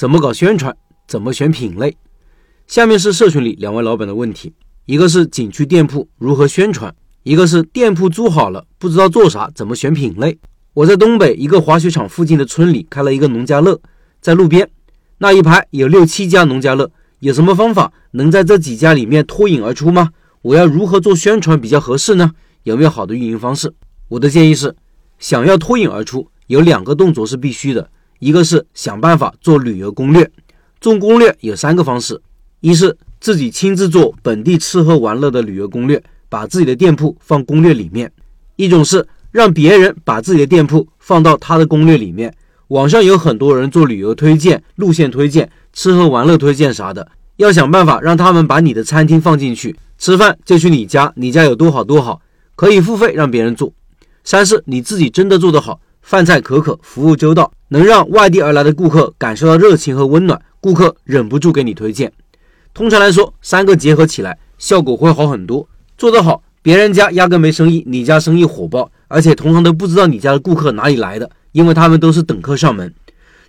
怎么搞宣传？怎么选品类？下面是社群里两位老板的问题：一个是景区店铺如何宣传，一个是店铺租好了不知道做啥，怎么选品类？我在东北一个滑雪场附近的村里开了一个农家乐，在路边那一排有六七家农家乐，有什么方法能在这几家里面脱颖而出吗？我要如何做宣传比较合适呢？有没有好的运营方式？我的建议是，想要脱颖而出，有两个动作是必须的，一个是想办法做旅游攻略。做攻略有三个方式：一是自己亲自做本地吃喝玩乐的旅游攻略，把自己的店铺放攻略里面；一种是。让别人把自己的店铺放到他的攻略里面。网上有很多人做旅游推荐、路线推荐、吃喝玩乐推荐啥的，要想办法让他们把你的餐厅放进去，吃饭就去你家，你家有多好多好，可以付费让别人做。三是你自己真的做得好，饭菜可口，服务周到，能让外地而来的顾客感受到热情和温暖，顾客忍不住给你推荐。通常来说，三个结合起来，效果会好很多。做得好，别人家压根没生意，你家生意火爆。而且同行都不知道你家的顾客哪里来的，因为他们都是等客上门。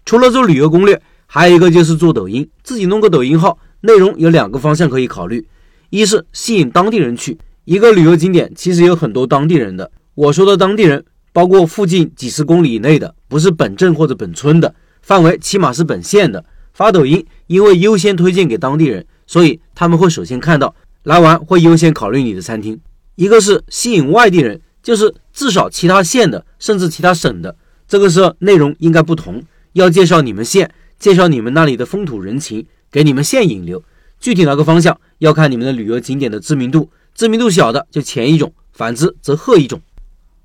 除了做旅游攻略，还有一个就是做抖音，自己弄个抖音号。内容有两个方向可以考虑：一是吸引当地人去，一个旅游景点其实有很多当地人的。我说的当地人，包括附近几十公里以内的，不是本镇或者本村的，范围起码是本县的。发抖音，因为优先推荐给当地人，所以他们会首先看到，来玩会优先考虑你的餐厅。一个是吸引外地人。就是至少其他县的，甚至其他省的，这个时候内容应该不同，要介绍你们县，介绍你们那里的风土人情，给你们县引流。具体哪个方向要看你们的旅游景点的知名度，知名度小的就前一种，反之则后一种。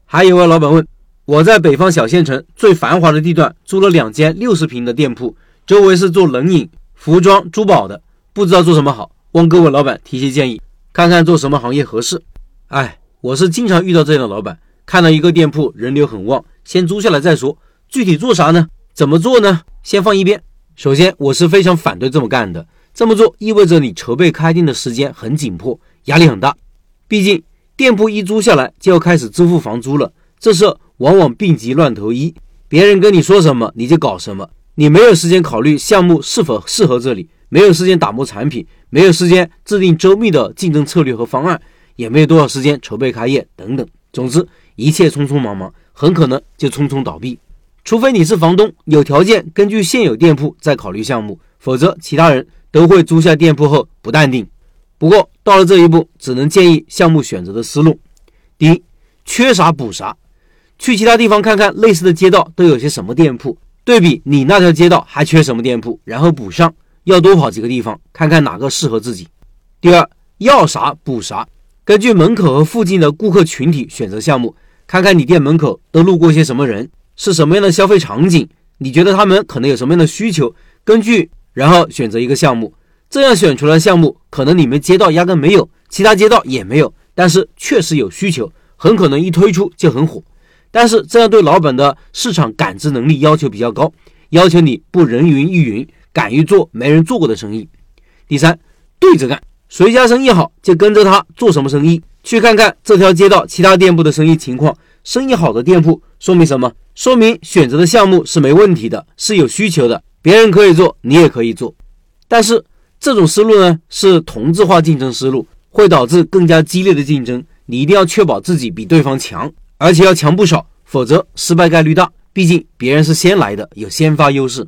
还有位老板问，我在北方小县城最繁华的地段租了两间六十平的店铺，周围是做冷饮、服装、珠宝的，不知道做什么好，望各位老板提些建议，看看做什么行业合适。哎。我是经常遇到这样的老板，看到一个店铺人流很旺，先租下来再说。具体做啥呢？怎么做呢？先放一边。首先，我是非常反对这么干的。这么做意味着你筹备开店的时间很紧迫，压力很大。毕竟店铺一租下来就要开始支付房租了，这时候往往病急乱投医，别人跟你说什么你就搞什么，你没有时间考虑项目是否适合这里，没有时间打磨产品，没有时间制定周密的竞争策略和方案。也没有多少时间筹备开业等等，总之一切匆匆忙忙，很可能就匆匆倒闭。除非你是房东，有条件根据现有店铺再考虑项目，否则其他人都会租下店铺后不淡定。不过到了这一步，只能建议项目选择的思路：第一，缺啥补啥，去其他地方看看类似的街道都有些什么店铺，对比你那条街道还缺什么店铺，然后补上。要多跑几个地方，看看哪个适合自己。第二，要啥补啥。根据门口和附近的顾客群体选择项目，看看你店门口都路过些什么人，是什么样的消费场景，你觉得他们可能有什么样的需求，根据然后选择一个项目。这样选出来项目，可能你们街道压根没有，其他街道也没有，但是确实有需求，很可能一推出就很火。但是这样对老板的市场感知能力要求比较高，要求你不人云亦云，敢于做没人做过的生意。第三，对着干。谁家生意好，就跟着他做什么生意。去看看这条街道其他店铺的生意情况。生意好的店铺说明什么？说明选择的项目是没问题的，是有需求的。别人可以做，你也可以做。但是这种思路呢，是同质化竞争思路，会导致更加激烈的竞争。你一定要确保自己比对方强，而且要强不少，否则失败概率大。毕竟别人是先来的，有先发优势。